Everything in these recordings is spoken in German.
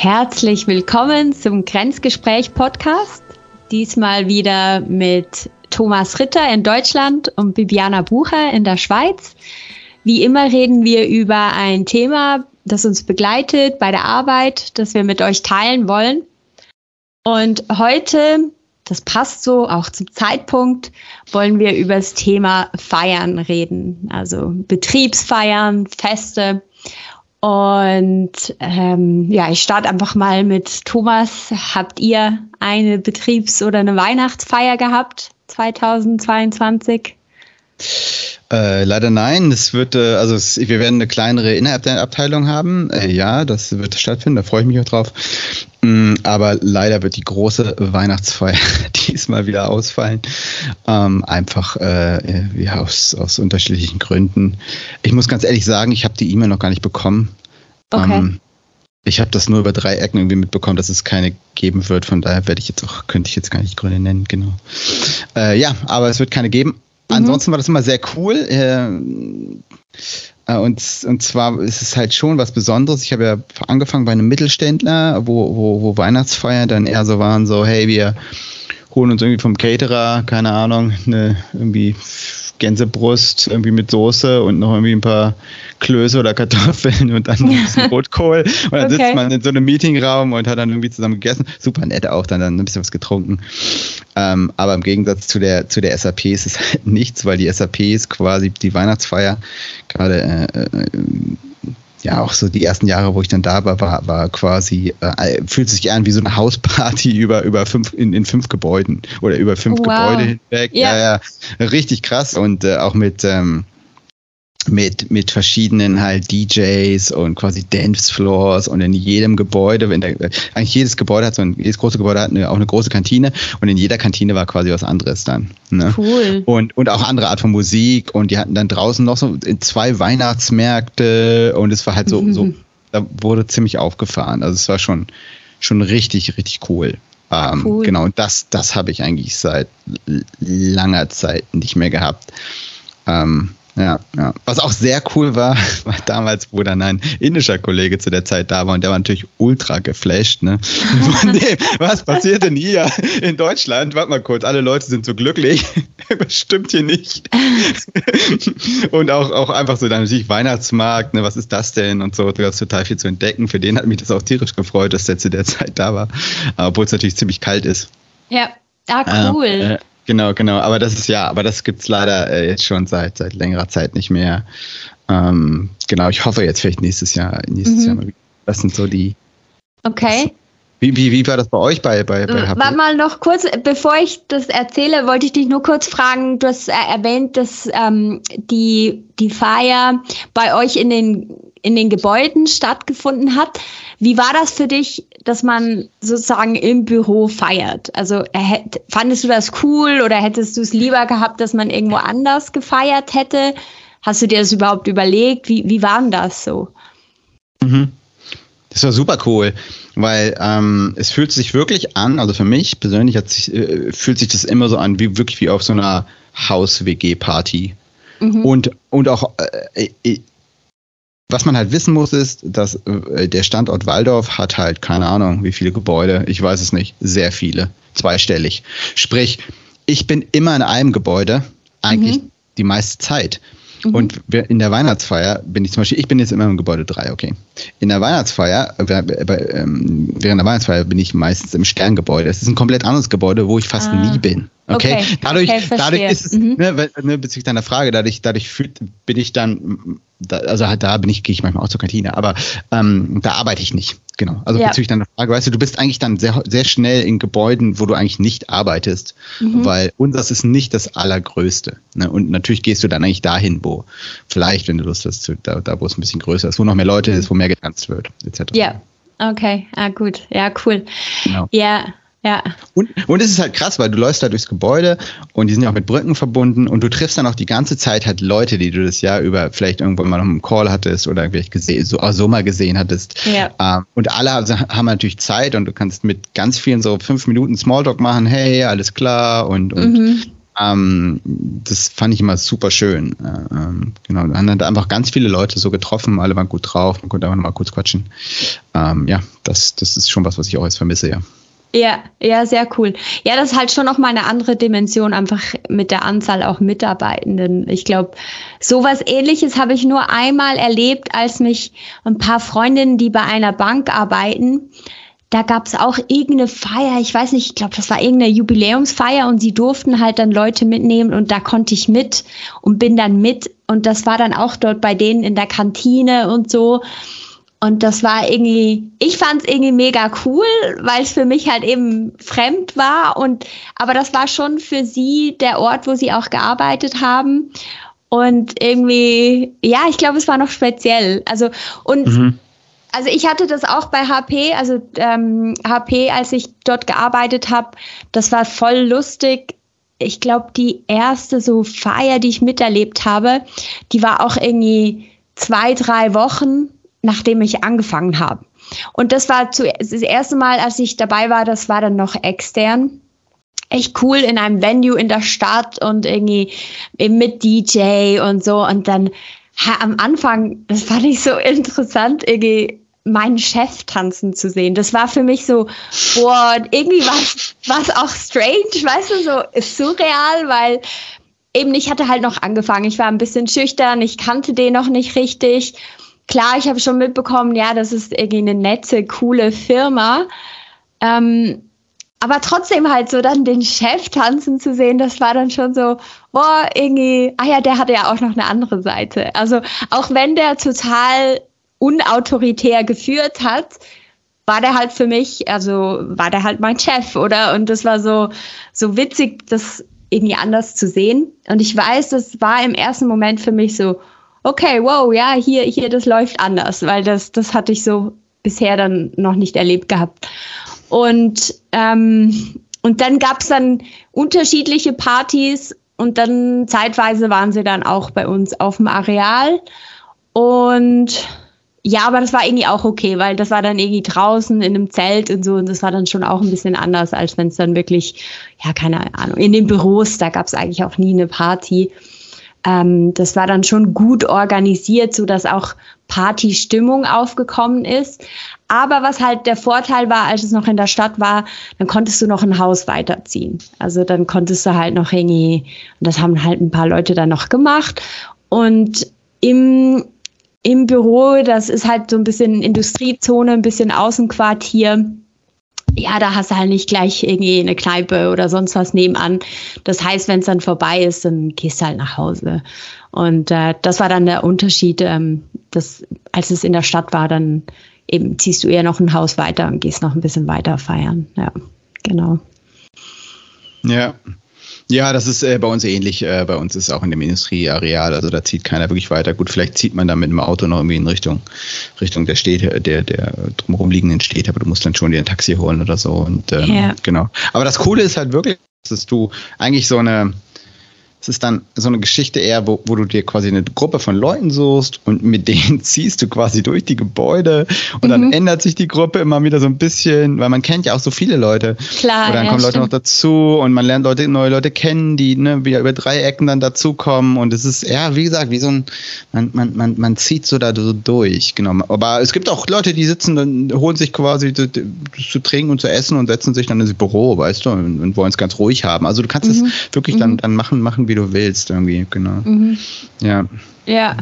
Herzlich willkommen zum Grenzgespräch Podcast. Diesmal wieder mit Thomas Ritter in Deutschland und Bibiana Bucher in der Schweiz. Wie immer reden wir über ein Thema, das uns begleitet bei der Arbeit, das wir mit euch teilen wollen. Und heute, das passt so auch zum Zeitpunkt, wollen wir über das Thema Feiern reden. Also Betriebsfeiern, Feste. Und ähm, ja, ich starte einfach mal mit Thomas. Habt ihr eine Betriebs- oder eine Weihnachtsfeier gehabt 2022? Äh, leider nein. Es wird, äh, also es, wir werden eine kleinere Innerabteilung haben. Äh, ja, das wird stattfinden. Da freue ich mich auch drauf. Mm, aber leider wird die große Weihnachtsfeier diesmal wieder ausfallen. Ähm, einfach äh, ja, aus, aus unterschiedlichen Gründen. Ich muss ganz ehrlich sagen, ich habe die E-Mail noch gar nicht bekommen. Okay. Ähm, ich habe das nur über drei Ecken irgendwie mitbekommen, dass es keine geben wird. Von daher werde ich jetzt auch, könnte ich jetzt gar nicht Gründe nennen, genau. Äh, ja, aber es wird keine geben. Mhm. Ansonsten war das immer sehr cool. Äh, äh, und, und zwar ist es halt schon was Besonderes. Ich habe ja angefangen bei einem Mittelständler, wo, wo, wo Weihnachtsfeiern dann eher so waren, so, hey, wir holen uns irgendwie vom Caterer, keine Ahnung, eine irgendwie Gänsebrust irgendwie mit Soße und noch irgendwie ein paar Klöße oder Kartoffeln und dann ein bisschen Rotkohl. Und dann okay. sitzt man in so einem Meetingraum und hat dann irgendwie zusammen gegessen. Super nett auch, dann, dann ein bisschen was getrunken. Ähm, aber im Gegensatz zu der, zu der SAP ist es halt nichts, weil die SAP ist quasi die Weihnachtsfeier gerade äh, äh, ja auch so die ersten Jahre, wo ich dann da war, war, war quasi, äh, fühlt sich an wie so eine Hausparty über, über fünf, in, in fünf Gebäuden oder über fünf wow. Gebäude hinweg. Ja. ja, ja, richtig krass und äh, auch mit, ähm, mit, mit verschiedenen halt DJs und quasi Dancefloors und in jedem Gebäude, wenn der, eigentlich jedes Gebäude hat so ein, jedes große Gebäude hat eine, auch eine große Kantine und in jeder Kantine war quasi was anderes dann. Ne? Cool. Und, und auch andere Art von Musik und die hatten dann draußen noch so zwei Weihnachtsmärkte und es war halt so, mhm. so da wurde ziemlich aufgefahren. Also es war schon, schon richtig, richtig cool. Ähm, cool. Genau, und das, das habe ich eigentlich seit langer Zeit nicht mehr gehabt. Ähm, ja, ja. Was auch sehr cool war, war damals, wo dann ein indischer Kollege zu der Zeit da war und der war natürlich ultra geflasht. Ne? Von dem, was passiert denn hier in Deutschland? Warte mal kurz, alle Leute sind so glücklich. das stimmt hier nicht. und auch, auch einfach so dann natürlich Weihnachtsmarkt, ne? was ist das denn? Und so, da gab es total viel zu entdecken. Für den hat mich das auch tierisch gefreut, dass der zu der Zeit da war. Obwohl es natürlich ziemlich kalt ist. Ja, ah, cool. Äh, Genau, genau. Aber das ist ja, aber das gibt's leider äh, jetzt schon seit, seit längerer Zeit nicht mehr. Ähm, genau, ich hoffe jetzt vielleicht nächstes Jahr, nächstes mhm. Jahr mal wieder. Das sind so die. Okay. Wie, wie, wie war das bei euch bei, bei, bei HP? Warte mal noch kurz, bevor ich das erzähle, wollte ich dich nur kurz fragen. Du hast äh, erwähnt, dass ähm, die, die Feier bei euch in den in den Gebäuden stattgefunden hat. Wie war das für dich, dass man sozusagen im Büro feiert? Also fandest du das cool oder hättest du es lieber gehabt, dass man irgendwo anders gefeiert hätte? Hast du dir das überhaupt überlegt? Wie, wie war denn das so? Mhm. Das war super cool, weil ähm, es fühlt sich wirklich an, also für mich persönlich hat sich, äh, fühlt sich das immer so an, wie wirklich wie auf so einer Haus-WG-Party. Mhm. Und, und auch äh, äh was man halt wissen muss, ist, dass äh, der Standort Waldorf hat halt keine Ahnung, wie viele Gebäude. Ich weiß es nicht. Sehr viele. Zweistellig. Sprich, ich bin immer in einem Gebäude, eigentlich mhm. die meiste Zeit. Mhm. Und in der Weihnachtsfeier bin ich zum Beispiel, ich bin jetzt immer im Gebäude 3, okay. In der Weihnachtsfeier, äh, ähm, während der Weihnachtsfeier bin ich meistens im Sterngebäude. Es ist ein komplett anderes Gebäude, wo ich fast ah. nie bin. Okay, okay. dadurch, okay, dadurch ist es, mhm. ne, ne, bezüglich deiner Frage, dadurch, dadurch fühlt, bin ich dann, da, also halt da bin ich, gehe ich manchmal auch zur Kantine, aber ähm, da arbeite ich nicht. Genau. Also ja. bezüglich deiner Frage, weißt du, du bist eigentlich dann sehr, sehr schnell in Gebäuden, wo du eigentlich nicht arbeitest, mhm. weil unseres ist nicht das allergrößte. Ne? Und natürlich gehst du dann eigentlich dahin, wo vielleicht, wenn du Lust hast, da, da wo es ein bisschen größer ist, wo noch mehr Leute mhm. ist, wo mehr getanzt wird, etc. Ja. Okay, ah, gut. Ja, cool. Genau. Ja, ja. Und, und es ist halt krass, weil du läufst da durchs Gebäude und die sind ja auch mit Brücken verbunden und du triffst dann auch die ganze Zeit halt Leute, die du das Jahr über vielleicht irgendwann mal noch einen Call hattest oder vielleicht gesehen, so, so mal gesehen hattest. Ja. Ähm, und alle haben natürlich Zeit und du kannst mit ganz vielen so fünf Minuten Smalltalk machen, hey, alles klar und, und mhm. Ähm, das fand ich immer super schön. Ähm, genau, dann hat einfach ganz viele Leute so getroffen, alle waren gut drauf, man konnte einfach mal kurz quatschen. Ähm, ja, das, das ist schon was, was ich auch jetzt vermisse, ja. Ja, ja, sehr cool. Ja, das ist halt schon noch mal eine andere Dimension, einfach mit der Anzahl auch Mitarbeitenden. Ich glaube, sowas ähnliches habe ich nur einmal erlebt, als mich ein paar Freundinnen, die bei einer Bank arbeiten, da gab es auch irgendeine Feier, ich weiß nicht, ich glaube, das war irgendeine Jubiläumsfeier und sie durften halt dann Leute mitnehmen und da konnte ich mit und bin dann mit und das war dann auch dort bei denen in der Kantine und so. Und das war irgendwie, ich fand es irgendwie mega cool, weil es für mich halt eben fremd war. Und aber das war schon für sie der Ort, wo sie auch gearbeitet haben. Und irgendwie, ja, ich glaube, es war noch speziell. Also und mhm. also ich hatte das auch bei HP, also ähm, HP, als ich dort gearbeitet habe, das war voll lustig. Ich glaube, die erste so Feier, die ich miterlebt habe, die war auch irgendwie zwei, drei Wochen nachdem ich angefangen habe. Und das war zu, das erste Mal, als ich dabei war, das war dann noch extern. Echt cool in einem Venue in der Stadt und irgendwie mit DJ und so. Und dann ha, am Anfang, das fand ich so interessant, irgendwie meinen Chef tanzen zu sehen. Das war für mich so, boah, irgendwie war es auch strange, weißt du, so surreal, weil eben ich hatte halt noch angefangen. Ich war ein bisschen schüchtern, ich kannte den noch nicht richtig klar, ich habe schon mitbekommen, ja, das ist irgendwie eine nette, coole Firma. Ähm, aber trotzdem halt so dann den Chef tanzen zu sehen, das war dann schon so, oh, irgendwie, ah ja, der hatte ja auch noch eine andere Seite. Also auch wenn der total unautoritär geführt hat, war der halt für mich, also war der halt mein Chef, oder? Und das war so, so witzig, das irgendwie anders zu sehen. Und ich weiß, das war im ersten Moment für mich so, okay, wow, ja, hier, hier, das läuft anders, weil das, das hatte ich so bisher dann noch nicht erlebt gehabt. Und, ähm, und dann gab es dann unterschiedliche Partys und dann zeitweise waren sie dann auch bei uns auf dem Areal. Und ja, aber das war irgendwie auch okay, weil das war dann irgendwie draußen in einem Zelt und so und das war dann schon auch ein bisschen anders, als wenn es dann wirklich, ja, keine Ahnung, in den Büros, da gab es eigentlich auch nie eine Party ähm, das war dann schon gut organisiert, so dass auch Partystimmung aufgekommen ist. Aber was halt der Vorteil war, als es noch in der Stadt war, dann konntest du noch ein Haus weiterziehen. Also dann konntest du halt noch irgendwie, und das haben halt ein paar Leute dann noch gemacht. Und im, im Büro, das ist halt so ein bisschen Industriezone, ein bisschen Außenquartier ja, da hast du halt nicht gleich irgendwie eine Kneipe oder sonst was nebenan. Das heißt, wenn es dann vorbei ist, dann gehst du halt nach Hause. Und äh, das war dann der Unterschied, ähm, dass, als es in der Stadt war, dann eben ziehst du eher noch ein Haus weiter und gehst noch ein bisschen weiter feiern. Ja, genau. Ja, ja, das ist äh, bei uns ähnlich. Äh, bei uns ist auch in dem Industrieareal, also da zieht keiner wirklich weiter. Gut, vielleicht zieht man da mit dem Auto noch irgendwie in Richtung, Richtung der Städte, der, der drumherum liegenden Städte, aber du musst dann schon dir ein Taxi holen oder so. Und ähm, ja. genau. Aber das Coole ist halt wirklich, dass du eigentlich so eine, es ist dann so eine Geschichte eher, wo, wo du dir quasi eine Gruppe von Leuten suchst und mit denen ziehst du quasi durch die Gebäude und mhm. dann ändert sich die Gruppe immer wieder so ein bisschen, weil man kennt ja auch so viele Leute. Klar. Und dann ja, kommen Leute noch dazu und man lernt Leute, neue Leute kennen, die ne, wieder über drei Ecken dann dazukommen und es ist, ja, wie gesagt, wie so ein, man, man, man, man zieht so da so durch, genau. Aber es gibt auch Leute, die sitzen, dann holen sich quasi zu, zu trinken und zu essen und setzen sich dann ins Büro, weißt du, und, und wollen es ganz ruhig haben. Also du kannst es mhm. wirklich mhm. dann, dann machen, machen, wie du willst, irgendwie, genau. Mhm. Ja. Ja.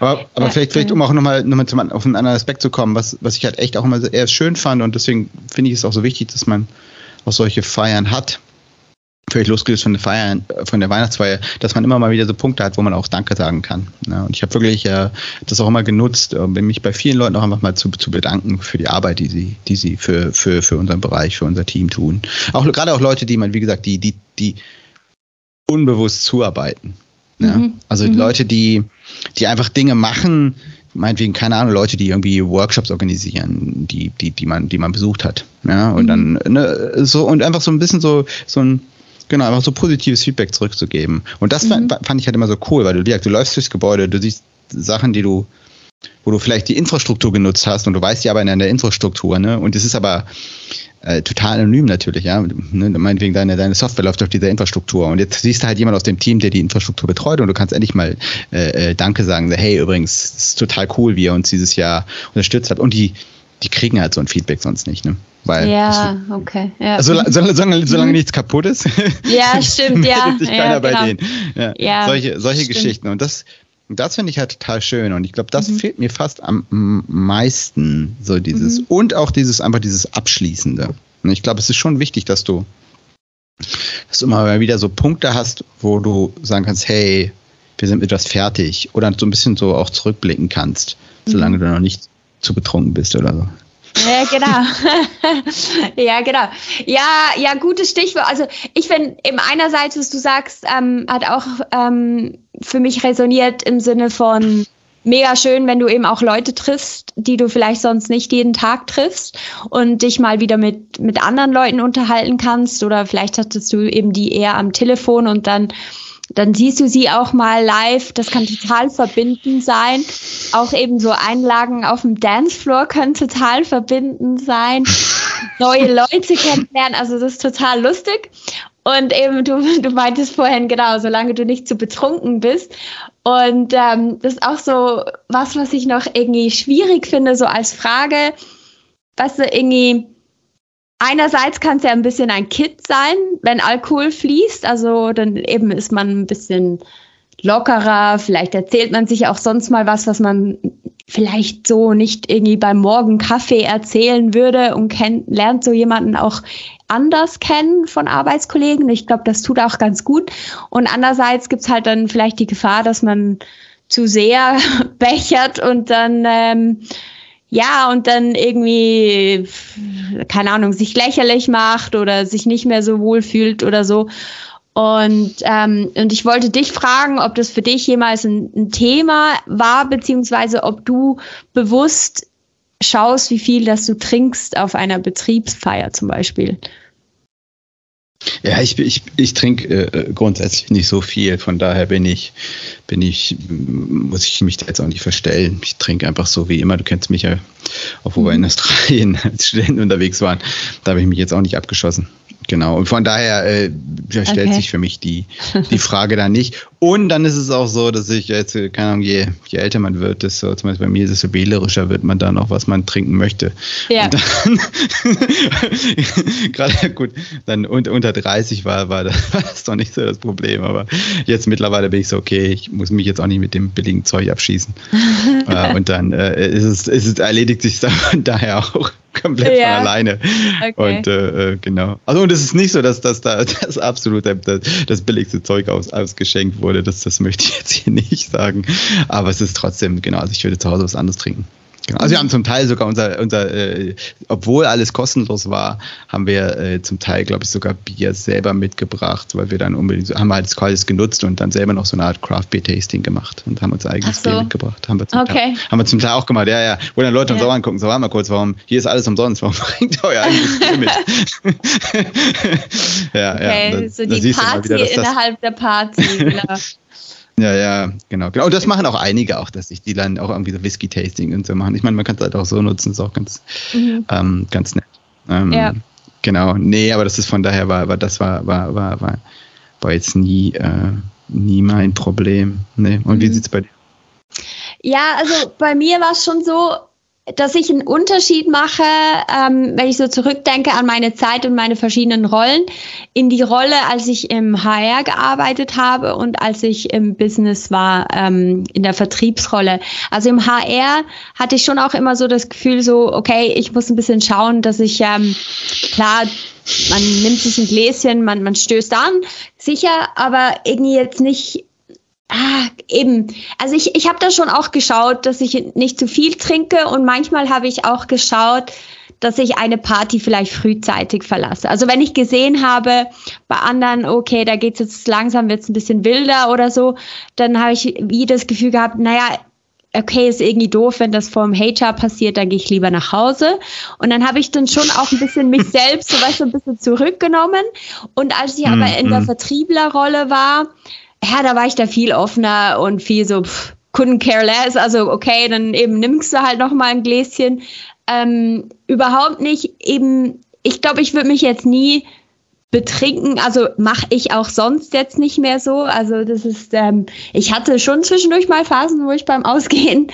Aber, aber ja, vielleicht, vielleicht, um auch nochmal noch mal zum, auf einen anderen Aspekt zu kommen, was, was ich halt echt auch immer eher schön fand und deswegen finde ich es auch so wichtig, dass man auch solche Feiern hat. Völlig losgelöst von der Feier, von der Weihnachtsfeier, dass man immer mal wieder so Punkte hat, wo man auch Danke sagen kann. Ja, und ich habe wirklich äh, das auch immer genutzt, äh, mich bei vielen Leuten auch einfach mal zu, zu bedanken für die Arbeit, die sie, die sie für, für, für unseren Bereich, für unser Team tun. Auch gerade auch Leute, die man, wie gesagt, die, die, die unbewusst zuarbeiten. Ja? Mhm. Also mhm. Leute, die, die einfach Dinge machen, meinetwegen, keine Ahnung, Leute, die irgendwie Workshops organisieren, die, die, die man, die man besucht hat. Ja, und mhm. dann, ne, so, und einfach so ein bisschen so, so ein, genau, einfach so positives Feedback zurückzugeben. Und das mhm. fand, fand ich halt immer so cool, weil du, du läufst durchs Gebäude, du siehst Sachen, die du, wo du vielleicht die Infrastruktur genutzt hast und du weißt die aber in der Infrastruktur, ne? Und es ist aber äh, total anonym natürlich, ja. Ne, meinetwegen deine, deine Software läuft auf dieser Infrastruktur. Und jetzt siehst du halt jemand aus dem Team, der die Infrastruktur betreut und du kannst endlich mal äh, äh Danke sagen, hey, übrigens, das ist total cool, wie ihr uns dieses Jahr unterstützt habt. Und die, die kriegen halt so ein Feedback sonst nicht, ne? Weil ja, okay. Ja. Also, solange, solange, solange mhm. nichts kaputt ist, ja, stimmt, ja. sich keiner ja, bei genau. denen. Ja, ja solche solche Geschichten. Und das, das finde ich halt total schön. Und ich glaube, das mhm. fehlt mir fast am meisten. So dieses, mhm. und auch dieses, einfach dieses Abschließende. Und ich glaube, es ist schon wichtig, dass du, dass du immer wieder so Punkte hast, wo du sagen kannst, hey, wir sind mit etwas fertig. Oder so ein bisschen so auch zurückblicken kannst, solange mhm. du noch nicht zu betrunken bist oder so. Ja, genau. ja, genau. Ja, ja, gutes Stichwort. Also ich finde eben einerseits, was du sagst, ähm, hat auch ähm, für mich resoniert im Sinne von mega schön, wenn du eben auch Leute triffst, die du vielleicht sonst nicht jeden Tag triffst und dich mal wieder mit, mit anderen Leuten unterhalten kannst oder vielleicht hattest du eben die eher am Telefon und dann dann siehst du sie auch mal live. Das kann total verbindend sein. Auch eben so Einlagen auf dem Dancefloor können total verbindend sein. Neue Leute kennenlernen, also das ist total lustig. Und eben, du, du meintest vorhin, genau, solange du nicht zu betrunken bist. Und ähm, das ist auch so was, was ich noch irgendwie schwierig finde, so als Frage, was du, irgendwie, einerseits kann es ja ein bisschen ein Kit sein, wenn Alkohol fließt. Also dann eben ist man ein bisschen lockerer. Vielleicht erzählt man sich auch sonst mal was, was man vielleicht so nicht irgendwie beim Morgen Kaffee erzählen würde und kennt, lernt so jemanden auch anders kennen von Arbeitskollegen. Ich glaube, das tut auch ganz gut. Und andererseits gibt's halt dann vielleicht die Gefahr, dass man zu sehr bechert und dann ähm, ja, und dann irgendwie, keine Ahnung, sich lächerlich macht oder sich nicht mehr so wohl fühlt oder so. Und, ähm, und ich wollte dich fragen, ob das für dich jemals ein, ein Thema war, beziehungsweise ob du bewusst schaust, wie viel das du trinkst auf einer Betriebsfeier zum Beispiel. Ja, ich, ich, ich trinke äh, grundsätzlich nicht so viel, von daher bin ich, bin ich, muss ich mich da jetzt auch nicht verstellen. Ich trinke einfach so wie immer. Du kennst mich ja, auch wo wir in mhm. Australien als Studenten unterwegs waren, da habe ich mich jetzt auch nicht abgeschossen. Genau. Und von daher äh, stellt okay. sich für mich die, die Frage da nicht. Und dann ist es auch so, dass ich jetzt, äh, keine Ahnung, je, je älter man wird, desto, zum Beispiel bei mir ist es so wählerischer wird man dann auch, was man trinken möchte. Ja. gerade gut, dann un, unter 30 war, war das, war das doch nicht so das Problem. Aber jetzt mittlerweile bin ich so, okay, ich muss mich jetzt auch nicht mit dem billigen Zeug abschießen. äh, und dann äh, ist, es, ist es erledigt sich dann daher auch komplett ja. von alleine. Okay. Und äh, äh, genau. Also und es ist nicht so, dass, dass da das absolut das, das billigste Zeug aus, ausgeschenkt wurde. Das, das möchte ich jetzt hier nicht sagen. Aber es ist trotzdem, genau, also ich würde zu Hause was anderes trinken. Genau. Also wir haben zum Teil sogar unser, unser äh, obwohl alles kostenlos war, haben wir äh, zum Teil, glaube ich, sogar Bier selber mitgebracht, weil wir dann unbedingt, haben wir halt quasi quasi und dann selber noch so eine Art Craft Beer Tasting gemacht und haben uns eigenes so. Bier mitgebracht. Haben wir, zum okay. Teil, haben wir zum Teil auch gemacht, ja, ja. Wo dann Leute ja. uns auch angucken, so, warte mal kurz, warum, hier ist alles umsonst, warum bringt ihr euer eigenes Bier mit? ja, okay, ja. Da, so die Party innerhalb der Party, genau. Ja, ja, genau. Genau. Und das machen auch einige auch, dass sich die dann auch irgendwie so Whisky-Tasting und so machen. Ich meine, man kann es halt auch so nutzen, ist auch ganz, mhm. ähm, ganz nett. Ähm, ja. Genau. Nee, aber das ist von daher war, war das war, war, war, war, war jetzt nie, äh, nie mein Problem. Nee. Und mhm. wie sieht's bei dir? Ja, also bei mir war es schon so, dass ich einen Unterschied mache, ähm, wenn ich so zurückdenke an meine Zeit und meine verschiedenen Rollen, in die Rolle, als ich im HR gearbeitet habe und als ich im Business war, ähm, in der Vertriebsrolle. Also im HR hatte ich schon auch immer so das Gefühl, so, okay, ich muss ein bisschen schauen, dass ich, ähm, klar, man nimmt sich ein Gläschen, man, man stößt an, sicher, aber irgendwie jetzt nicht Ah, eben. Also ich, ich habe da schon auch geschaut, dass ich nicht zu viel trinke und manchmal habe ich auch geschaut, dass ich eine Party vielleicht frühzeitig verlasse. Also wenn ich gesehen habe bei anderen, okay, da geht's jetzt langsam, wird's ein bisschen wilder oder so, dann habe ich wie das Gefühl gehabt, naja, okay, ist irgendwie doof, wenn das vor dem HR passiert, dann gehe ich lieber nach Hause. Und dann habe ich dann schon auch ein bisschen mich selbst so weißt, so ein bisschen zurückgenommen. Und als ich aber in der mhm. Vertrieblerrolle war, ja, da war ich da viel offener und viel so, pff, couldn't care less. Also, okay, dann eben nimmst du halt noch mal ein Gläschen. Ähm, überhaupt nicht eben ich glaube, ich würde mich jetzt nie betrinken, also mache ich auch sonst jetzt nicht mehr so. Also das ist, ähm, ich hatte schon zwischendurch mal Phasen, wo ich beim Ausgehen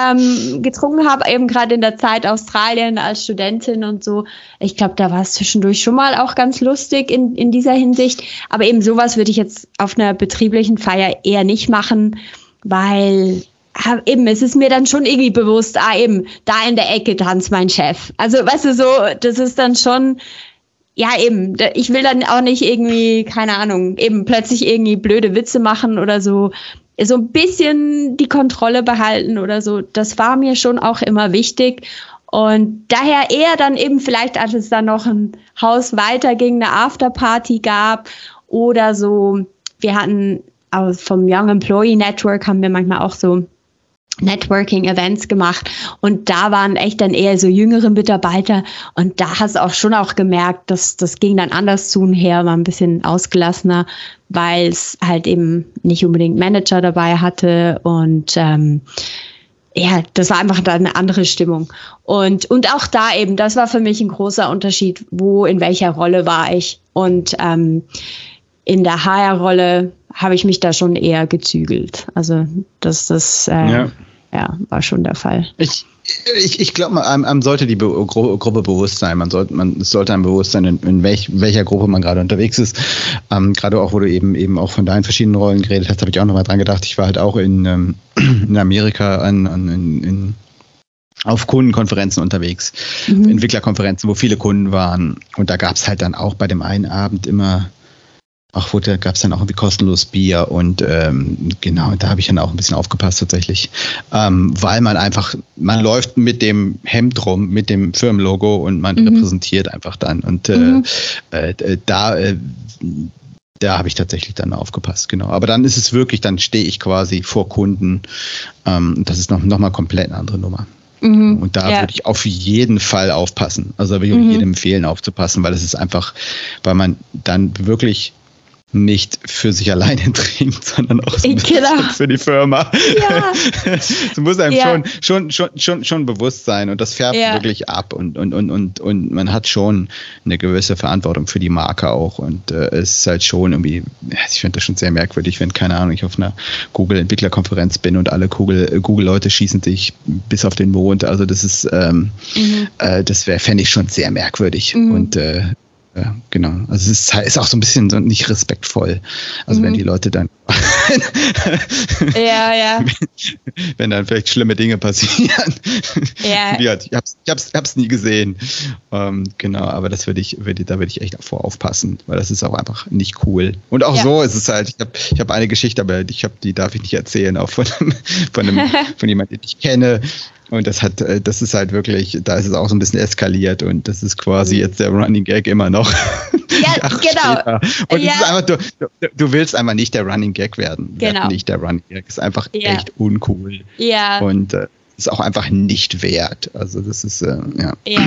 ähm, getrunken habe, eben gerade in der Zeit Australien als Studentin und so. Ich glaube, da war es zwischendurch schon mal auch ganz lustig in, in dieser Hinsicht. Aber eben sowas würde ich jetzt auf einer betrieblichen Feier eher nicht machen, weil eben, es ist mir dann schon irgendwie bewusst, ah eben, da in der Ecke tanzt mein Chef. Also, weißt du, so, das ist dann schon, ja, eben, ich will dann auch nicht irgendwie, keine Ahnung, eben plötzlich irgendwie blöde Witze machen oder so. So ein bisschen die Kontrolle behalten oder so. Das war mir schon auch immer wichtig. Und daher eher dann eben vielleicht, als es dann noch ein Haus weiter ging, eine Afterparty gab oder so. Wir hatten vom Young Employee Network haben wir manchmal auch so Networking-Events gemacht und da waren echt dann eher so jüngere Mitarbeiter und da hast du auch schon auch gemerkt, dass das ging dann anders zu und her, war ein bisschen ausgelassener, weil es halt eben nicht unbedingt Manager dabei hatte und ähm, ja, das war einfach da eine andere Stimmung. Und, und auch da eben, das war für mich ein großer Unterschied, wo, in welcher Rolle war ich. Und ähm, in der HR-Rolle habe ich mich da schon eher gezügelt. Also das, das äh, ja. ja. war schon der Fall. Ich, ich, ich glaube, man, einem sollte die Be Gru Gruppe bewusst sein. Man sollte, man sollte einem bewusst sein, in, in welch, welcher Gruppe man gerade unterwegs ist. Ähm, gerade auch, wo du eben eben auch von deinen verschiedenen Rollen geredet hast, habe ich auch nochmal dran gedacht. Ich war halt auch in, ähm, in Amerika an, an in, in auf Kundenkonferenzen unterwegs, mhm. Entwicklerkonferenzen, wo viele Kunden waren. Und da gab es halt dann auch bei dem einen Abend immer Ach, da gab es dann auch irgendwie kostenlos Bier und ähm, genau, da habe ich dann auch ein bisschen aufgepasst tatsächlich, ähm, weil man einfach, man läuft mit dem Hemd rum, mit dem Firmenlogo und man mhm. repräsentiert einfach dann und äh, mhm. äh, da äh, da habe ich tatsächlich dann aufgepasst, genau. Aber dann ist es wirklich, dann stehe ich quasi vor Kunden. Ähm, das ist noch, noch mal komplett eine andere Nummer. Mhm, und da ja. würde ich auf jeden Fall aufpassen. Also da würde ich mhm. jedem empfehlen, aufzupassen, weil es ist einfach, weil man dann wirklich nicht für sich alleine trinkt, sondern auch so genau. für die Firma. Ja. das muss einem ja. schon, schon, schon, schon, schon bewusst sein und das färbt ja. wirklich ab und, und, und, und, und man hat schon eine gewisse Verantwortung für die Marke auch und äh, es ist halt schon irgendwie, ich finde das schon sehr merkwürdig, wenn, keine Ahnung, ich auf einer Google-Entwicklerkonferenz bin und alle Google-Leute Google schießen sich bis auf den Mond, also das ist, ähm, mhm. äh, das wäre, fände ich schon sehr merkwürdig mhm. und äh, ja, genau. Also es ist, ist, auch so ein bisschen so nicht respektvoll. Also mhm. wenn die Leute dann ja, ja. Wenn dann vielleicht schlimme Dinge passieren. Ja. ich hab's, ich hab's, hab's nie gesehen. Ähm, genau, aber das würde ich, würde, da würde ich echt davor aufpassen, weil das ist auch einfach nicht cool. Und auch ja. so ist es halt, ich habe ich hab eine Geschichte, aber ich hab, die darf ich nicht erzählen, auch von, von, einem, von jemandem, den ich kenne. Und das hat, äh, das ist halt wirklich, da ist es auch so ein bisschen eskaliert und das ist quasi mhm. jetzt der Running Gag immer noch. Ja, genau. Später. Und ja. einfach, du, du, du, willst einfach nicht der Running Gag werden. Genau. Nicht der Running Gag. Ist einfach ja. echt uncool. Ja. Und äh, ist auch einfach nicht wert. Also das ist äh, ja. ja.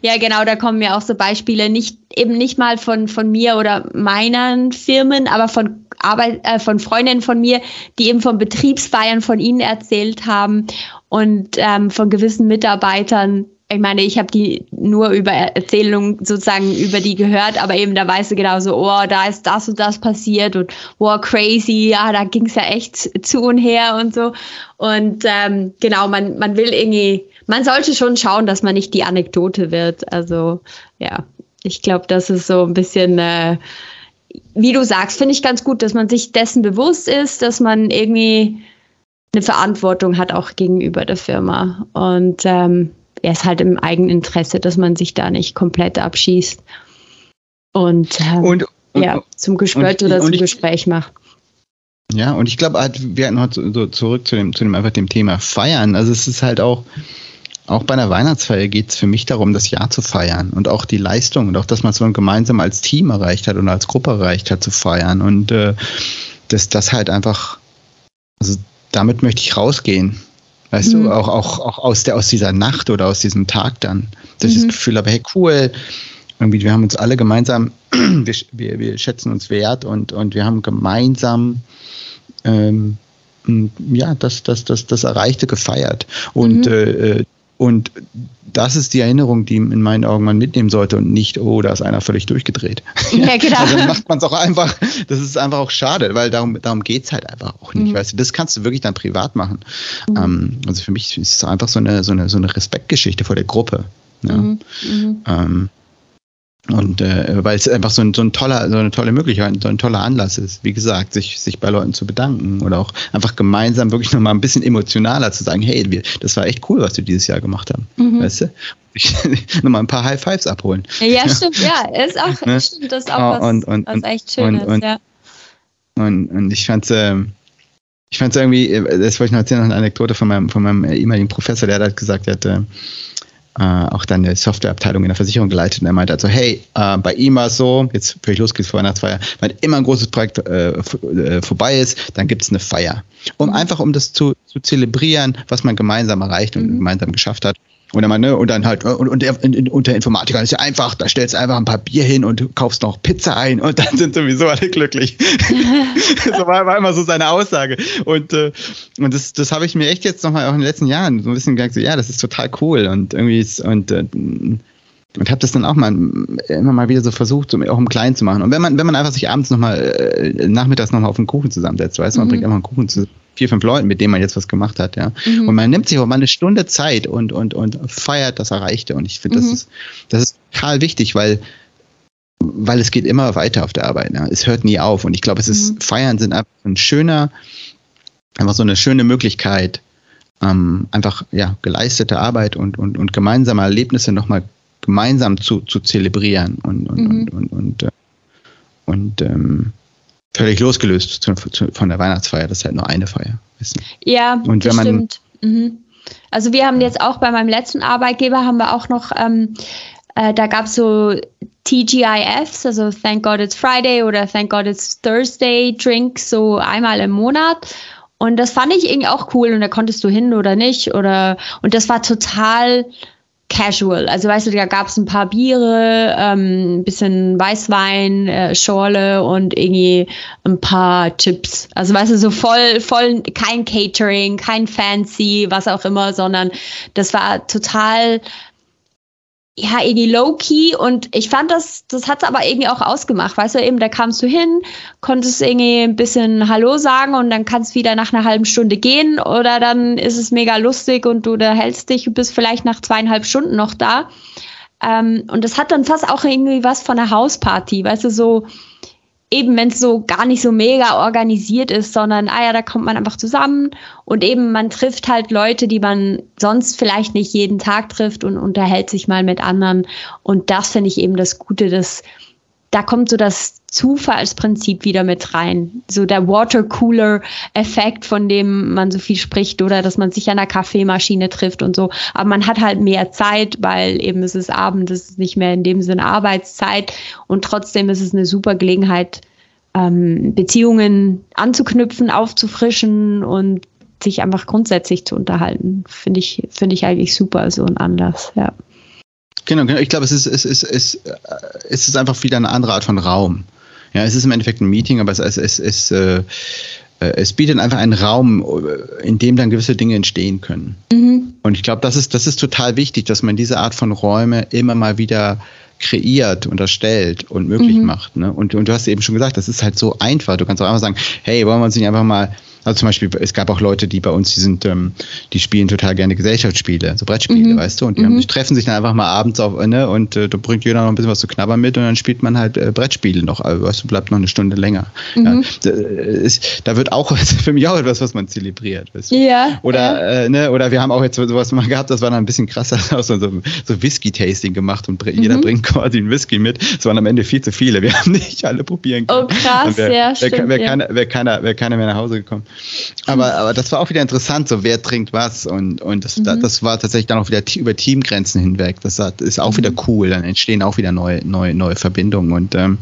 Ja, genau, da kommen mir auch so Beispiele, nicht eben nicht mal von, von mir oder meinen Firmen, aber von Arbeit, äh, von Freundinnen von mir, die eben von Betriebsfeiern von ihnen erzählt haben und ähm, von gewissen Mitarbeitern, ich meine, ich habe die nur über Erzählungen sozusagen über die gehört, aber eben da weißt du genau so, oh, da ist das und das passiert und wow, crazy, ja, da ging es ja echt zu und her und so. Und ähm, genau, man, man will irgendwie, man sollte schon schauen, dass man nicht die Anekdote wird. Also ja, ich glaube, das ist so ein bisschen, äh, wie du sagst, finde ich ganz gut, dass man sich dessen bewusst ist, dass man irgendwie eine Verantwortung hat auch gegenüber der Firma. Und ähm, er ist halt im eigenen Interesse, dass man sich da nicht komplett abschießt und, ähm, und, und ja, zum Gespött oder zum ich, Gespräch macht. Ja, und ich glaube, halt, wir hatten heute so zurück zu dem, zu dem einfach dem Thema Feiern. Also es ist halt auch, auch bei einer Weihnachtsfeier geht es für mich darum, das Jahr zu feiern und auch die Leistung und auch, dass man es so gemeinsam als Team erreicht hat und als Gruppe erreicht hat, zu feiern. Und äh, dass das halt einfach, also damit möchte ich rausgehen. Weißt mhm. du, auch, auch, auch aus, der, aus dieser Nacht oder aus diesem Tag dann. Dass mhm. ich das Gefühl habe, hey, cool, irgendwie, wir haben uns alle gemeinsam, wir, wir, wir schätzen uns wert und, und wir haben gemeinsam ähm, ja, das, das, das, das Erreichte gefeiert. Und mhm. äh, und das ist die Erinnerung, die in meinen Augen man mitnehmen sollte und nicht, oh, da ist einer völlig durchgedreht. Ja, genau. also dann macht man es auch einfach, das ist einfach auch schade, weil darum, darum geht es halt einfach auch nicht. Mhm. Weißt du, das kannst du wirklich dann privat machen. Mhm. Ähm, also für mich ist es einfach so eine, so eine, so eine Respektgeschichte vor der Gruppe. Ja. Mhm. mhm. Ähm, und äh, weil es einfach so ein, so ein toller, so eine tolle Möglichkeit, so ein toller Anlass ist, wie gesagt, sich, sich bei Leuten zu bedanken oder auch einfach gemeinsam wirklich nochmal ein bisschen emotionaler zu sagen, hey, wir, das war echt cool, was wir dieses Jahr gemacht haben. Mhm. Weißt du? Nochmal ein paar High Fives abholen. Ja, stimmt, ja. Ist auch, ne? stimmt, das ist auch was, und, und, was echt Schönes, und, und, ja. Und, und ich fand's, äh, ich fand's irgendwie, äh, das wollte ich noch erzählen, noch eine Anekdote von meinem, von meinem ehemaligen Professor, der hat halt gesagt, er hat, äh, äh, auch dann eine Softwareabteilung in der Versicherung geleitet und er meinte also, hey, äh, bei ihm war es so, jetzt völlig losgeht vor Weihnachtsfeier, wenn immer ein großes Projekt äh, äh vorbei ist, dann gibt es eine Feier. Um mhm. einfach, um das zu, zu zelebrieren, was man gemeinsam erreicht und mhm. gemeinsam geschafft hat. Und dann, ne, und dann halt, und, und der, unter Informatikern ist ja einfach, da stellst du einfach ein paar Bier hin und kaufst noch Pizza ein und dann sind sowieso alle glücklich. so war, war immer so seine Aussage. Und, äh, und das, das habe ich mir echt jetzt nochmal auch in den letzten Jahren so ein bisschen gedacht, so, ja, das ist total cool und irgendwie ist, und, äh, und habe das dann auch mal immer mal wieder so versucht, so auch im Kleinen zu machen. Und wenn man, wenn man einfach sich abends nochmal, äh, nachmittags nochmal auf einen Kuchen zusammensetzt, weißt du, man mhm. bringt einfach einen Kuchen zu vier, fünf Leuten, mit denen man jetzt was gemacht hat, ja. Mhm. Und man nimmt sich auch mal eine Stunde Zeit und, und, und feiert das Erreichte. Und ich finde, mhm. das ist, das ist total wichtig, weil, weil es geht immer weiter auf der Arbeit. Ja. Es hört nie auf. Und ich glaube, es ist, mhm. Feiern sind einfach ein schöner, einfach so eine schöne Möglichkeit, ähm, einfach, ja, geleistete Arbeit und, und, und gemeinsame Erlebnisse nochmal gemeinsam zu, zu zelebrieren und, und, mhm. und, und, und, äh, und ähm, völlig losgelöst von der Weihnachtsfeier. Das ist halt nur eine Feier. Ja, und wenn man, stimmt. Mhm. Also wir haben jetzt auch bei meinem letzten Arbeitgeber haben wir auch noch, ähm, äh, da gab es so TGIFs, also Thank God It's Friday oder Thank God It's Thursday Drinks, so einmal im Monat. Und das fand ich irgendwie auch cool und da konntest du hin oder nicht oder und das war total casual. Also weißt du, da gab es ein paar Biere, ähm, ein bisschen Weißwein, äh, Schorle und irgendwie ein paar Chips. Also weißt du, so voll, voll kein Catering, kein Fancy, was auch immer, sondern das war total ja, irgendwie low-key und ich fand das, das hat's aber irgendwie auch ausgemacht, weißt du, eben, da kamst du hin, konntest irgendwie ein bisschen Hallo sagen und dann kannst wieder nach einer halben Stunde gehen oder dann ist es mega lustig und du da hältst dich und bist vielleicht nach zweieinhalb Stunden noch da. Ähm, und das hat dann fast auch irgendwie was von einer Hausparty, weißt du, so, eben wenn es so gar nicht so mega organisiert ist, sondern, ah ja, da kommt man einfach zusammen und eben man trifft halt Leute, die man sonst vielleicht nicht jeden Tag trifft und unterhält sich mal mit anderen. Und das finde ich eben das Gute, dass da kommt so das Zufallsprinzip wieder mit rein. So der Watercooler-Effekt, von dem man so viel spricht, oder dass man sich an der Kaffeemaschine trifft und so. Aber man hat halt mehr Zeit, weil eben es ist Abend, es ist nicht mehr in dem Sinne Arbeitszeit. Und trotzdem ist es eine super Gelegenheit, ähm, Beziehungen anzuknüpfen, aufzufrischen und sich einfach grundsätzlich zu unterhalten. Finde ich, finde ich eigentlich super, so ein Anlass, ja. Genau, genau. Ich glaube, es ist, es, ist, es, ist, es ist einfach wieder eine andere Art von Raum. Ja, es ist im Endeffekt ein Meeting, aber es, es, es, es, äh, es bietet einfach einen Raum, in dem dann gewisse Dinge entstehen können. Mhm. Und ich glaube, das ist, das ist total wichtig, dass man diese Art von Räume immer mal wieder kreiert und erstellt und möglich mhm. macht. Ne? Und, und du hast eben schon gesagt, das ist halt so einfach. Du kannst auch einfach sagen, hey, wollen wir uns nicht einfach mal also zum Beispiel, es gab auch Leute, die bei uns, die sind, ähm, die spielen total gerne Gesellschaftsspiele, so Brettspiele, mhm. weißt du, und die, mhm. haben, die treffen sich dann einfach mal abends auf, ne, und äh, da bringt jeder noch ein bisschen was zu knabbern mit und dann spielt man halt äh, Brettspiele noch, also, weißt du, bleibt noch eine Stunde länger. Mhm. Ja, da, ist, da wird auch für mich auch etwas, was man zelebriert, weißt du. Ja. Oder. Äh, ne, oder wir haben auch jetzt sowas mal gehabt, das war dann ein bisschen krasser, so, so, so Whisky-Tasting gemacht und jeder mhm. bringt quasi einen Whisky mit. Es waren am Ende viel zu viele, wir haben nicht alle probieren können. Oh krass, wär, ja, stimmt. Wäre wär, ja. keiner, wär keiner, wär keiner mehr nach Hause gekommen. Aber aber das war auch wieder interessant, so wer trinkt was und, und das, mhm. das war tatsächlich dann auch wieder über Teamgrenzen hinweg. Das ist auch mhm. wieder cool, dann entstehen auch wieder neue, neue, neue Verbindungen und ähm,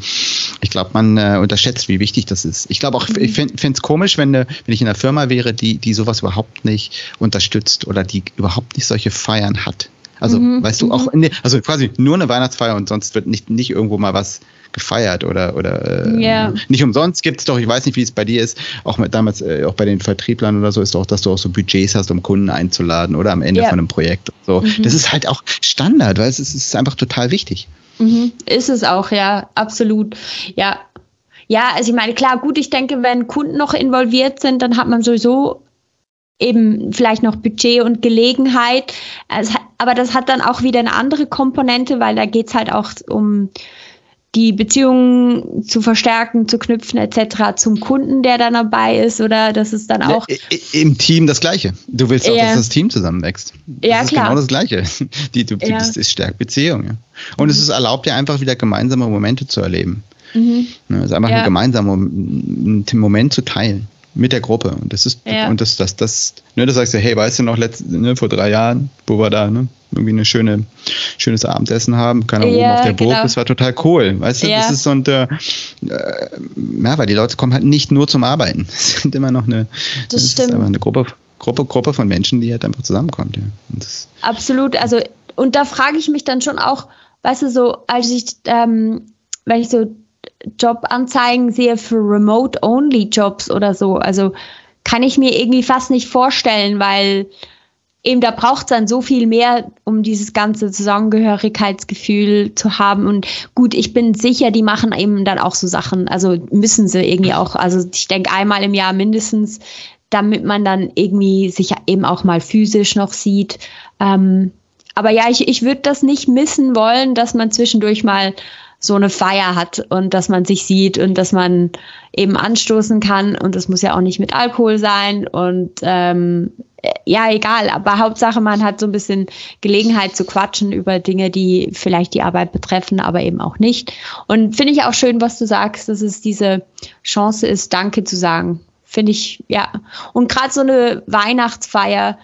ich glaube, man äh, unterschätzt, wie wichtig das ist. Ich glaube auch, mhm. ich finde es komisch, wenn, wenn ich in einer Firma wäre, die, die sowas überhaupt nicht unterstützt oder die überhaupt nicht solche Feiern hat. Also, mhm. weißt du, auch, in, also quasi nur eine Weihnachtsfeier und sonst wird nicht, nicht irgendwo mal was gefeiert oder oder äh, ja. nicht umsonst gibt es doch, ich weiß nicht, wie es bei dir ist, auch mit, damals äh, auch bei den Vertrieblern oder so ist doch, dass du auch so Budgets hast, um Kunden einzuladen oder am Ende ja. von einem Projekt. So, mhm. das ist halt auch Standard, weil es ist, ist einfach total wichtig. Mhm. Ist es auch, ja, absolut. Ja, ja, also ich meine, klar, gut, ich denke, wenn Kunden noch involviert sind, dann hat man sowieso eben vielleicht noch Budget und Gelegenheit. aber das hat dann auch wieder eine andere Komponente, weil da geht es halt auch um die Beziehungen zu verstärken, zu knüpfen etc. zum Kunden, der dann dabei ist oder das ist dann auch im Team das Gleiche. Du willst auch, ja. dass das Team zusammenwächst. Das ja, ist klar. genau das Gleiche. Die, du, ja. Das ist stärkt Beziehung. Ja. Und mhm. es ist erlaubt dir einfach wieder gemeinsame Momente zu erleben. Mhm. Es ist einfach ja. ein gemeinsamer Moment zu teilen mit der Gruppe. Und das ist, ja. und das, das, das, ne, da sagst du, hey, weißt du noch, letzt, ne, vor drei Jahren, wo wir da, ne, irgendwie eine schöne, schönes Abendessen haben, keine Ahnung, ja, oben auf der Burg, genau. das war total cool. Weißt du, ja. das ist so ein, äh, ja, weil die Leute kommen halt nicht nur zum Arbeiten. Es sind immer noch eine, das, das stimmt. eine Gruppe, Gruppe, Gruppe von Menschen, die halt einfach zusammenkommt, ja. Absolut, also, und da frage ich mich dann schon auch, weißt du, so, als ich, ähm, wenn ich so Jobanzeigen sehe für Remote-Only-Jobs oder so. Also kann ich mir irgendwie fast nicht vorstellen, weil eben da braucht es dann so viel mehr, um dieses ganze Zusammengehörigkeitsgefühl zu haben. Und gut, ich bin sicher, die machen eben dann auch so Sachen. Also müssen sie irgendwie auch. Also ich denke einmal im Jahr mindestens, damit man dann irgendwie sich eben auch mal physisch noch sieht. Ähm, aber ja, ich, ich würde das nicht missen wollen, dass man zwischendurch mal so eine Feier hat und dass man sich sieht und dass man eben anstoßen kann und das muss ja auch nicht mit Alkohol sein und ähm, ja, egal, aber Hauptsache man hat so ein bisschen Gelegenheit zu quatschen über Dinge, die vielleicht die Arbeit betreffen, aber eben auch nicht. Und finde ich auch schön, was du sagst, dass es diese Chance ist, Danke zu sagen. Finde ich, ja. Und gerade so eine Weihnachtsfeier,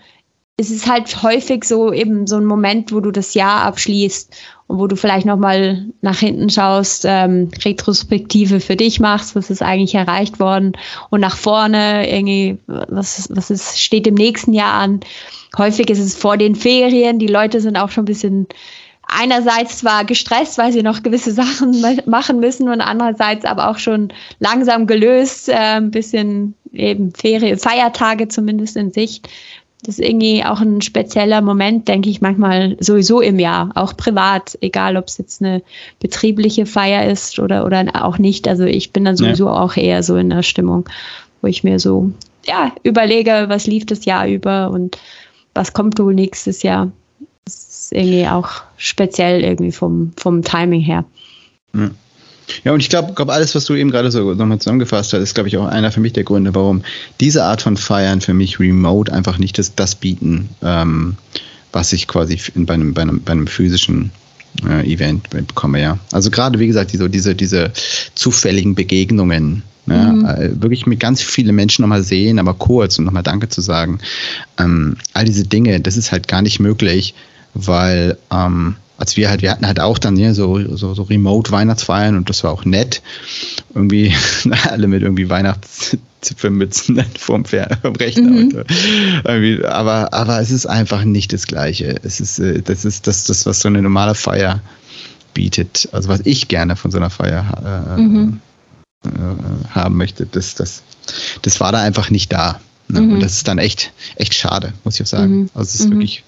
es ist halt häufig so eben so ein Moment, wo du das Jahr abschließt und wo du vielleicht nochmal nach hinten schaust, ähm, Retrospektive für dich machst, was ist eigentlich erreicht worden? Und nach vorne irgendwie, was, was ist, steht im nächsten Jahr an. Häufig ist es vor den Ferien, die Leute sind auch schon ein bisschen einerseits zwar gestresst, weil sie noch gewisse Sachen machen müssen und andererseits aber auch schon langsam gelöst, äh, bisschen eben Ferien, Feiertage zumindest in Sicht das ist irgendwie auch ein spezieller Moment, denke ich manchmal sowieso im Jahr, auch privat, egal ob es jetzt eine betriebliche Feier ist oder, oder auch nicht. Also ich bin dann sowieso ja. auch eher so in der Stimmung, wo ich mir so, ja, überlege, was lief das Jahr über und was kommt wohl nächstes Jahr. Das ist irgendwie auch speziell irgendwie vom, vom Timing her. Ja. Ja, und ich glaube, glaub, alles, was du eben gerade so nochmal zusammengefasst hast, ist, glaube ich, auch einer für mich der Gründe, warum diese Art von Feiern für mich remote einfach nicht das, das bieten, ähm, was ich quasi in, bei, einem, bei, einem, bei einem physischen äh, Event bekomme, ja. Also gerade, wie gesagt, diese, diese, diese zufälligen Begegnungen, ja, mhm. äh, wirklich mit ganz vielen Menschen nochmal sehen, aber kurz und nochmal Danke zu sagen. Ähm, all diese Dinge, das ist halt gar nicht möglich, weil ähm, als wir halt, wir hatten halt auch dann ja, so, so, so Remote-Weihnachtsfeiern und das war auch nett. Irgendwie alle mit irgendwie Weihnachtszipfelmützen vorm, vorm Rechner. Mhm. Und, aber, aber es ist einfach nicht das Gleiche. Es ist, äh, das ist das, das, was so eine normale Feier bietet. Also was ich gerne von so einer Feier äh, mhm. äh, haben möchte, das, das, das war da einfach nicht da. Ne? Mhm. Und das ist dann echt, echt schade, muss ich auch sagen. Mhm. Also es ist mhm. wirklich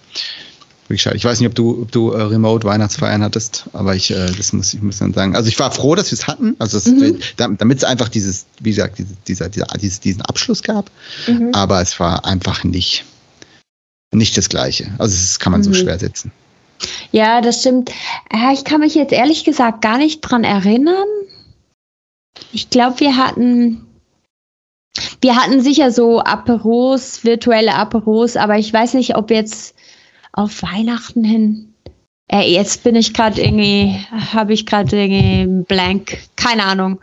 wirklich schade. Ich weiß nicht, ob du, ob du äh, Remote Weihnachtsfeiern hattest, aber ich, äh, das muss ich muss dann sagen. Also ich war froh, dass wir es hatten, also mhm. damit es einfach dieses, wie gesagt, diese, dieser, dieser, dieses, diesen Abschluss gab. Mhm. Aber es war einfach nicht, nicht das Gleiche. Also das kann man mhm. so schwer setzen. Ja, das stimmt. Ich kann mich jetzt ehrlich gesagt gar nicht dran erinnern. Ich glaube, wir hatten wir hatten sicher so Aperos, virtuelle Aperos, aber ich weiß nicht, ob jetzt auf Weihnachten hin. Äh, jetzt bin ich gerade irgendwie, habe ich gerade irgendwie blank, keine Ahnung.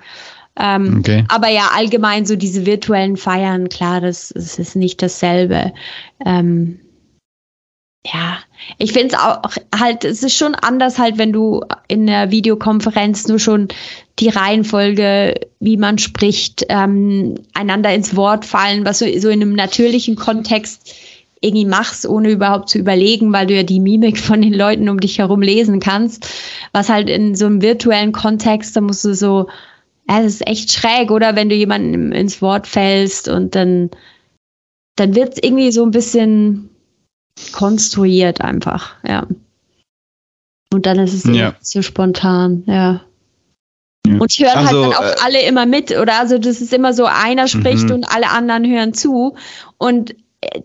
Ähm, okay. Aber ja, allgemein so diese virtuellen Feiern, klar, das, das ist nicht dasselbe. Ähm, ja, ich finde es auch halt, es ist schon anders halt, wenn du in der Videokonferenz nur schon die Reihenfolge, wie man spricht, ähm, einander ins Wort fallen, was so, so in einem natürlichen Kontext irgendwie machst, ohne überhaupt zu überlegen, weil du ja die Mimik von den Leuten um dich herum lesen kannst. Was halt in so einem virtuellen Kontext, da musst du so, ja, das ist echt schräg, oder wenn du jemanden ins Wort fällst und dann, dann wird es irgendwie so ein bisschen konstruiert einfach, ja. Und dann ist es ja. so spontan, ja. Und hören halt also, halt dann auch äh, alle immer mit, oder? Also das ist immer so, einer spricht mhm. und alle anderen hören zu. Und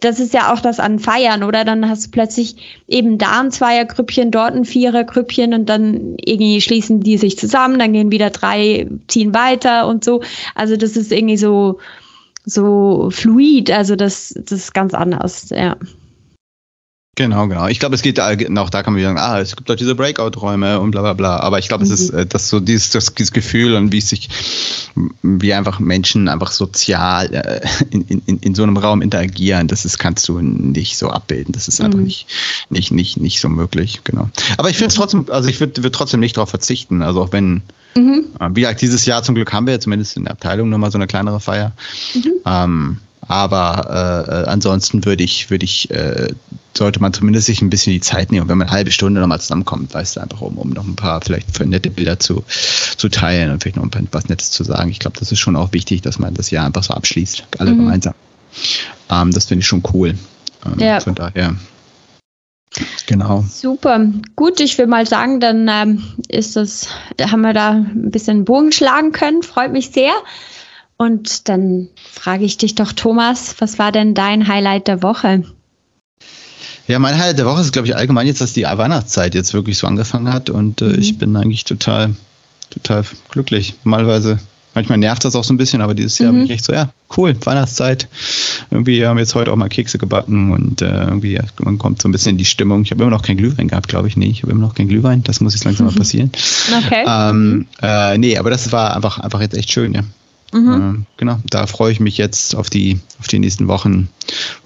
das ist ja auch das an Feiern, oder? Dann hast du plötzlich eben da ein Zweiergrüppchen, dort ein Vierergrüppchen und dann irgendwie schließen die sich zusammen, dann gehen wieder drei, ziehen weiter und so. Also das ist irgendwie so, so fluid, also das, das ist ganz anders, ja. Genau, genau. Ich glaube, es geht auch da kann man sagen, ah, es gibt doch diese Breakout-Räume und bla bla bla. Aber ich glaube, mhm. es ist mhm. äh, das so dieses, das, dieses Gefühl und wie sich, wie einfach Menschen einfach sozial äh, in, in, in so einem Raum interagieren, das ist, kannst du nicht so abbilden. Das ist einfach mhm. nicht, nicht, nicht, nicht so möglich, genau. Aber ich finde es trotzdem, also ich würde würd trotzdem nicht darauf verzichten. Also auch wenn, mhm. äh, wie gesagt, dieses Jahr zum Glück haben wir zumindest in der Abteilung nochmal so eine kleinere Feier. Mhm. Ähm, aber äh, ansonsten würde ich, würde ich, äh, sollte man zumindest sich ein bisschen die Zeit nehmen, wenn man eine halbe Stunde nochmal zusammenkommt, weißt du, einfach um, um noch ein paar vielleicht nette Bilder zu, zu teilen und vielleicht noch ein paar, was Nettes zu sagen. Ich glaube, das ist schon auch wichtig, dass man das Jahr einfach so abschließt, alle mhm. gemeinsam. Ähm, das finde ich schon cool. Ähm, ja. Von daher. Genau. Super. Gut, ich will mal sagen, dann ähm, ist das, da haben wir da ein bisschen Bogen schlagen können. Freut mich sehr. Und dann frage ich dich doch, Thomas, was war denn dein Highlight der Woche? Ja, mein Highlight der Woche ist, glaube ich, allgemein jetzt, dass die Weihnachtszeit jetzt wirklich so angefangen hat und äh, mhm. ich bin eigentlich total, total glücklich. Normalerweise, manchmal nervt das auch so ein bisschen, aber dieses Jahr mhm. bin ich echt so, ja, cool, Weihnachtszeit. Irgendwie haben wir jetzt heute auch mal Kekse gebacken und äh, irgendwie, man kommt so ein bisschen in die Stimmung. Ich habe immer noch kein Glühwein gehabt, glaube ich. Nee, ich habe immer noch kein Glühwein. Das muss jetzt langsam mal passieren. Okay. Ähm, äh, nee, aber das war einfach, einfach jetzt echt schön, ja. Mhm. Genau, da freue ich mich jetzt auf die, auf die nächsten Wochen.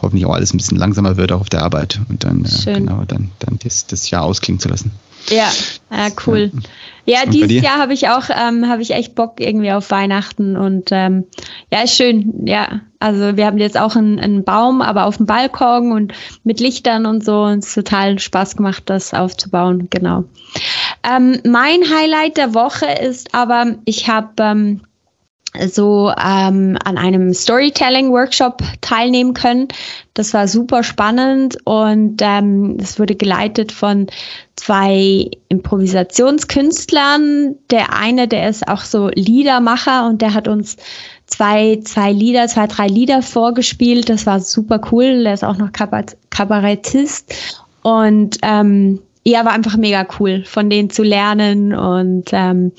Hoffentlich auch alles ein bisschen langsamer wird, auch auf der Arbeit und dann, äh, genau, dann, dann das, das Jahr ausklingen zu lassen. Ja, ja cool. Ja, und dieses Jahr habe ich auch, ähm, habe ich echt Bock irgendwie auf Weihnachten und ähm, ja, ist schön. Ja, also wir haben jetzt auch einen, einen Baum, aber auf dem Balkon und mit Lichtern und so und es total Spaß gemacht, das aufzubauen. Genau. Ähm, mein Highlight der Woche ist aber, ich habe ähm, so ähm, an einem Storytelling-Workshop teilnehmen können. Das war super spannend und ähm, es wurde geleitet von zwei Improvisationskünstlern. Der eine, der ist auch so Liedermacher und der hat uns zwei, zwei Lieder, zwei, drei Lieder vorgespielt. Das war super cool. Der ist auch noch Kabarettist und ähm, ja, war einfach mega cool, von denen zu lernen und ähm,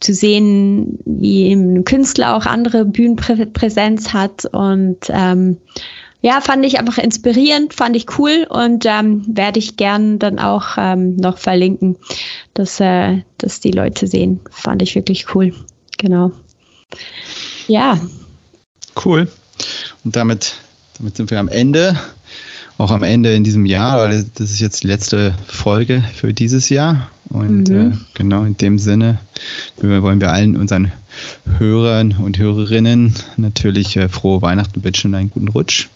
zu sehen, wie ein Künstler auch andere Bühnenpräsenz hat. Und ähm, ja, fand ich einfach inspirierend, fand ich cool und ähm, werde ich gern dann auch ähm, noch verlinken, dass, äh, dass die Leute sehen. Fand ich wirklich cool. Genau. Ja. Cool. Und damit, damit sind wir am Ende auch am Ende in diesem Jahr, weil das ist jetzt die letzte Folge für dieses Jahr. Und mhm. äh, genau in dem Sinne wollen wir allen unseren Hörern und Hörerinnen natürlich äh, frohe Weihnachten wünschen und einen guten Rutsch.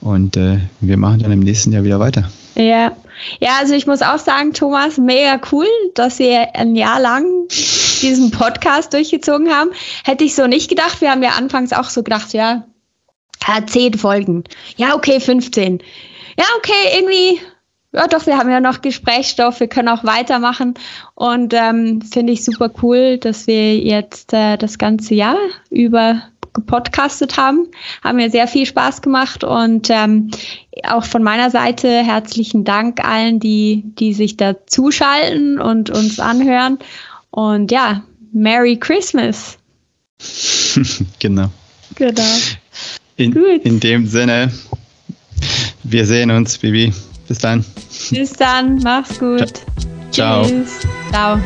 Und äh, wir machen dann im nächsten Jahr wieder weiter. Ja. Ja, also ich muss auch sagen, Thomas, mega cool, dass wir ein Jahr lang diesen Podcast durchgezogen haben. Hätte ich so nicht gedacht. Wir haben ja anfangs auch so gedacht, ja, ja, zehn Folgen. Ja, okay, 15. Ja, okay, irgendwie, ja doch, wir haben ja noch Gesprächsstoff, wir können auch weitermachen. Und ähm, finde ich super cool, dass wir jetzt äh, das ganze Jahr über gepodcastet haben. Haben mir sehr viel Spaß gemacht und ähm, auch von meiner Seite herzlichen Dank allen, die, die sich da zuschalten und uns anhören. Und ja, Merry Christmas. genau. Genau. In, Gut. in dem Sinne, wir sehen uns, Bibi. Bis dann. Bis dann, mach's gut. Ciao. Tschüss. Ciao.